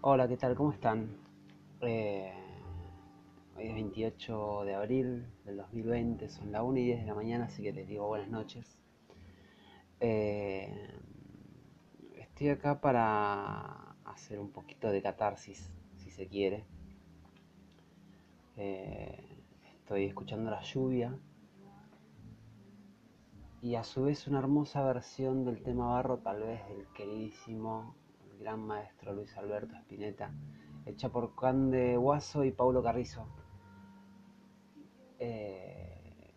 Hola, ¿qué tal? ¿Cómo están? Eh, hoy es 28 de abril del 2020, son las 1 y 10 de la mañana, así que les digo buenas noches. Eh, estoy acá para hacer un poquito de catarsis, si se quiere. Eh, estoy escuchando la lluvia y a su vez una hermosa versión del tema barro, tal vez del queridísimo, gran maestro Luis Alberto Spinetta, hecha por Cande Guaso y Paulo Carrizo. Eh,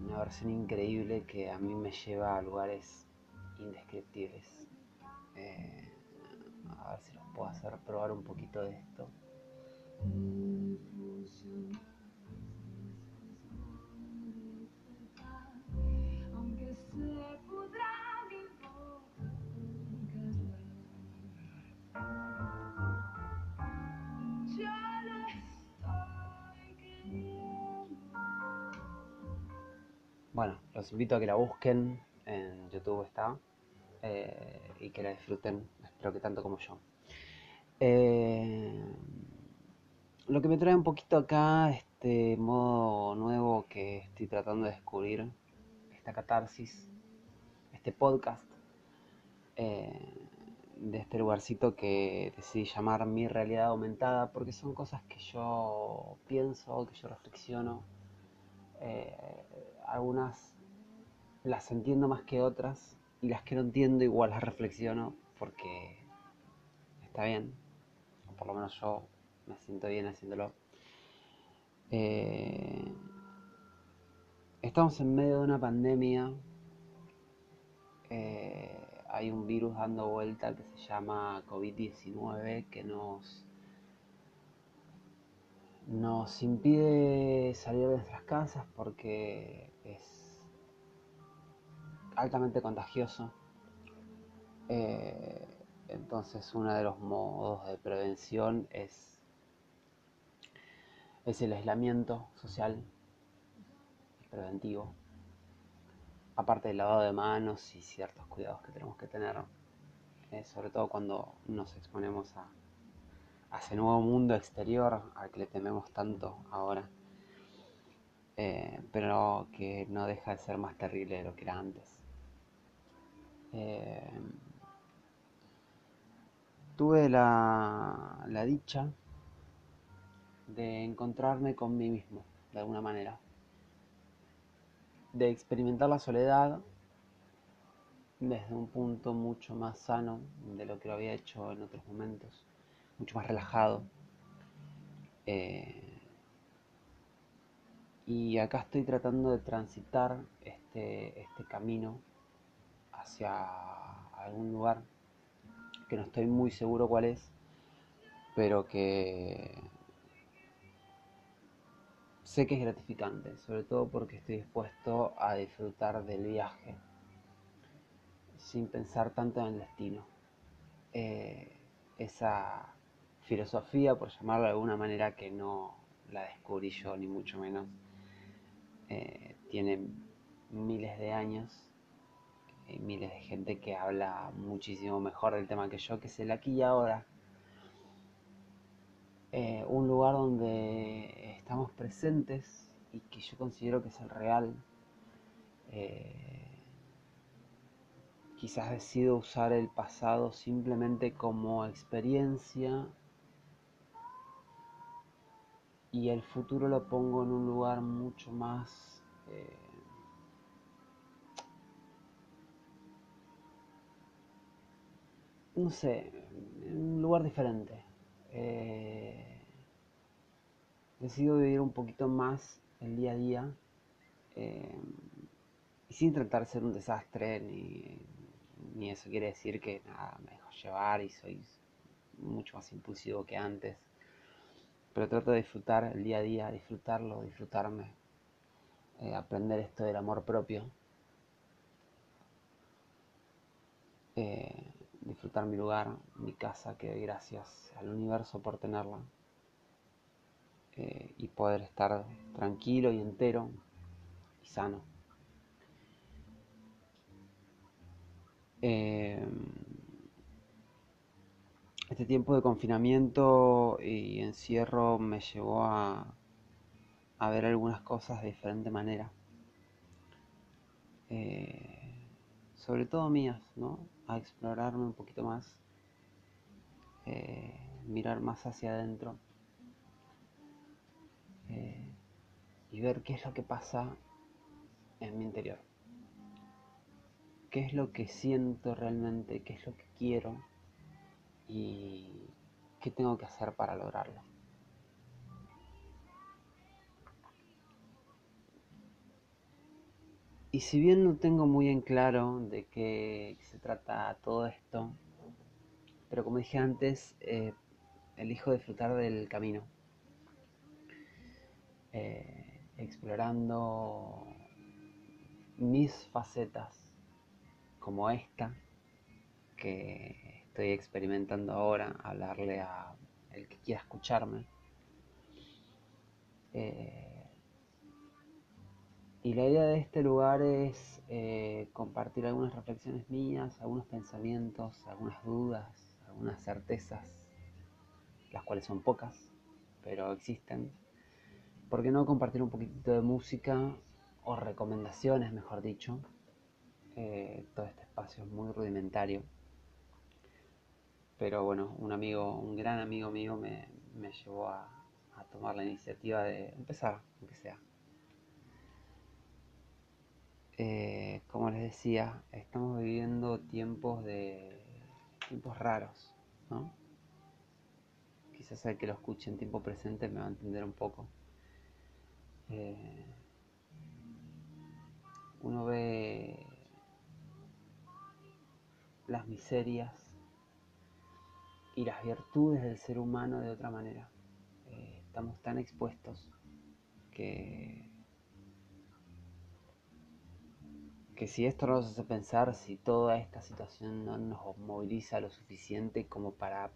una versión increíble que a mí me lleva a lugares indescriptibles. Eh, a ver si los puedo hacer probar un poquito de esto. Bueno, los invito a que la busquen, en YouTube está, eh, y que la disfruten, espero que tanto como yo. Eh, lo que me trae un poquito acá, este modo nuevo que estoy tratando de descubrir, esta catarsis, este podcast, eh, de este lugarcito que decidí llamar mi realidad aumentada, porque son cosas que yo pienso, que yo reflexiono algunas las entiendo más que otras y las que no entiendo igual las reflexiono porque está bien, o por lo menos yo me siento bien haciéndolo. Eh, estamos en medio de una pandemia, eh, hay un virus dando vuelta que se llama COVID-19 que nos nos impide salir de nuestras casas porque es altamente contagioso. Eh, entonces uno de los modos de prevención es, el aislamiento social preventivo. Aparte del lavado de manos y ciertos cuidados que tenemos que tener, eh, sobre todo cuando nos exponemos a, a ese nuevo mundo exterior al que le tememos tanto ahora. Eh, pero que no deja de ser más terrible de lo que era antes. Eh, tuve la, la dicha de encontrarme con mí mismo, de alguna manera, de experimentar la soledad desde un punto mucho más sano de lo que lo había hecho en otros momentos, mucho más relajado. Eh, y acá estoy tratando de transitar este, este camino hacia algún lugar que no estoy muy seguro cuál es, pero que sé que es gratificante, sobre todo porque estoy dispuesto a disfrutar del viaje sin pensar tanto en el destino. Eh, esa filosofía, por llamarlo de alguna manera, que no la descubrí yo, ni mucho menos, eh, tiene miles de años y miles de gente que habla muchísimo mejor del tema que yo, que es el aquí y ahora. Eh, un lugar donde estamos presentes y que yo considero que es el real. Eh, quizás decido usar el pasado simplemente como experiencia y el futuro lo pongo en un lugar mucho más eh, no sé, en un lugar diferente. Eh, decido vivir un poquito más el día a día eh, y sin tratar de ser un desastre ni, ni eso quiere decir que nada me dejo llevar y soy mucho más impulsivo que antes pero trato de disfrutar el día a día, disfrutarlo, disfrutarme, eh, aprender esto del amor propio, eh, disfrutar mi lugar, mi casa, que doy gracias al universo por tenerla eh, y poder estar tranquilo y entero y sano. Este tiempo de confinamiento y encierro me llevó a, a ver algunas cosas de diferente manera. Eh, sobre todo mías, ¿no? A explorarme un poquito más, eh, mirar más hacia adentro eh, y ver qué es lo que pasa en mi interior. ¿Qué es lo que siento realmente? ¿Qué es lo que quiero? ¿Y qué tengo que hacer para lograrlo? Y si bien no tengo muy en claro de qué se trata todo esto, pero como dije antes, eh, elijo disfrutar del camino, eh, explorando mis facetas como esta que estoy experimentando ahora, hablarle a el que quiera escucharme. Eh, y la idea de este lugar es eh, compartir algunas reflexiones mías, algunos pensamientos, algunas dudas, algunas certezas, las cuales son pocas, pero existen. ¿Por qué no compartir un poquitito de música o recomendaciones, mejor dicho? Eh, todo este espacio es muy rudimentario. Pero bueno, un amigo, un gran amigo mío me, llevó a tomar la iniciativa de empezar, aunque sea. Eh, como les decía, estamos viviendo tiempos de tiempos raros, ¿no? Quizás el que lo escuche en tiempo presente me va a entender un poco. Eh, uno ve las miserias y las virtudes del ser humano de otra manera. Eh, estamos tan expuestos que que si esto nos hace pensar, si toda esta situación no nos moviliza lo suficiente como para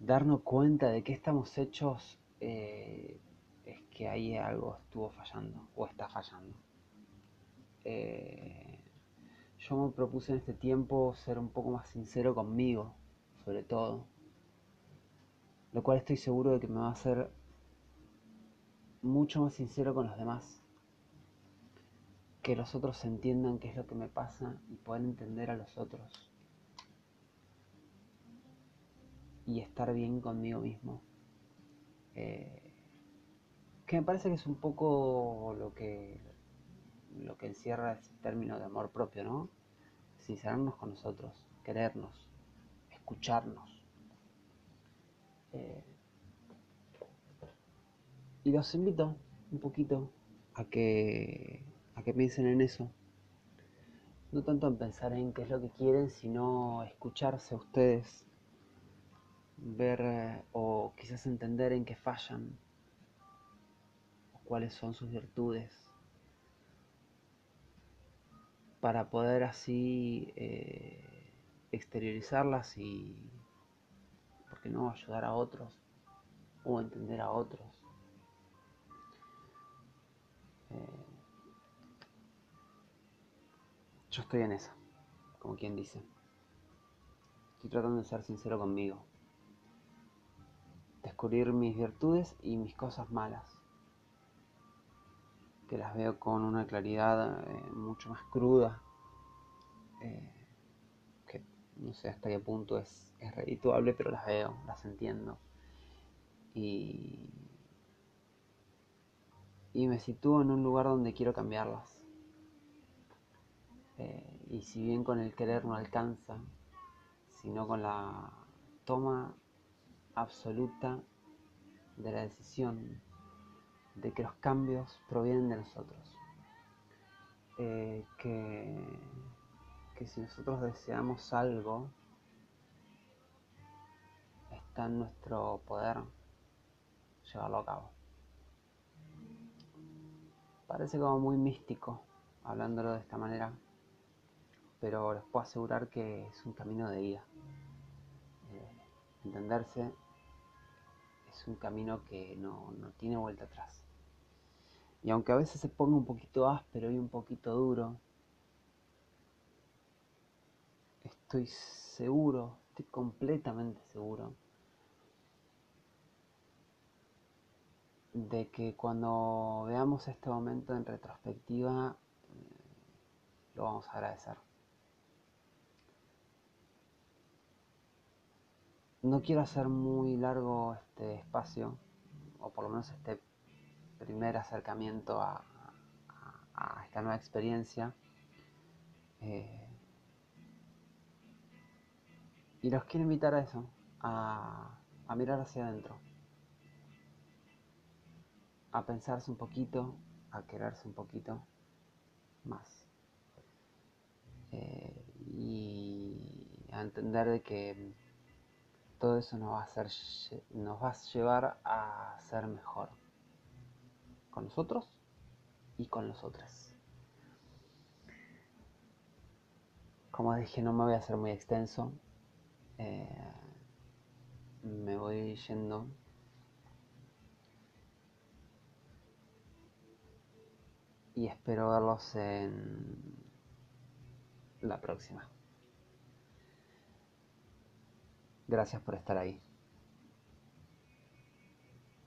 darnos cuenta de que estamos hechos, eh, es que ahí algo estuvo fallando o está fallando. Eh, yo me propuse en este tiempo ser un poco más sincero conmigo, sobre todo, lo cual estoy seguro de que me va a hacer mucho más sincero con los demás que los otros entiendan qué es lo que me pasa y puedan entender a los otros. Y estar bien conmigo mismo. Eh, que me parece que es un poco lo que, lo que encierra ese término de amor propio, ¿no? Sincerarnos con nosotros, querernos, escucharnos. Eh, y los invito un poquito a que a que piensen en eso. No tanto en pensar en qué es lo que quieren, sino escucharse a ustedes, ver eh, o quizás entender en qué fallan, o cuáles son sus virtudes, para poder así eh, exteriorizarlas y, ¿por qué no?, ayudar a otros o entender a otros. Eh, yo estoy en esa, como quien dice. Estoy tratando de ser sincero conmigo. Descubrir mis virtudes y mis cosas malas. Que las veo con una claridad eh, mucho más cruda. Eh, no sé hasta qué punto es, es redituable, pero las veo, las entiendo. Y, y me sitúo en un lugar donde quiero cambiarlas eh, y si bien con el querer no alcanza, sino con la toma absoluta de la decisión de que los cambios provienen de nosotros. Eh, que, que si nosotros deseamos algo, está en nuestro poder llevarlo a cabo. Parece como muy místico hablándolo de esta manera, pero les puedo asegurar que es un camino de ida. Eh, entenderse es un camino que no, no tiene vuelta atrás. Y aunque a veces se ponga un poquito áspero y un poquito duro, estoy seguro estoy completamente seguro de que cuando veamos este momento en retrospectiva eh, lo vamos a agradecer. No quiero hacer muy largo este espacio, o por lo menos este primer acercamiento a, esta nueva experiencia. Eh, y los quiero invitar a eso, a, mirar hacia adentro, a pensarse un poquito, a quererse un poquito más. Eh, y a entender de que todo eso nos va a hacer, nos va a llevar a ser mejor con nosotros y con los otros. Como dije, no me voy a hacer muy extenso. Eh, me voy yendo. Y espero verlos en la próxima. Gracias por estar ahí.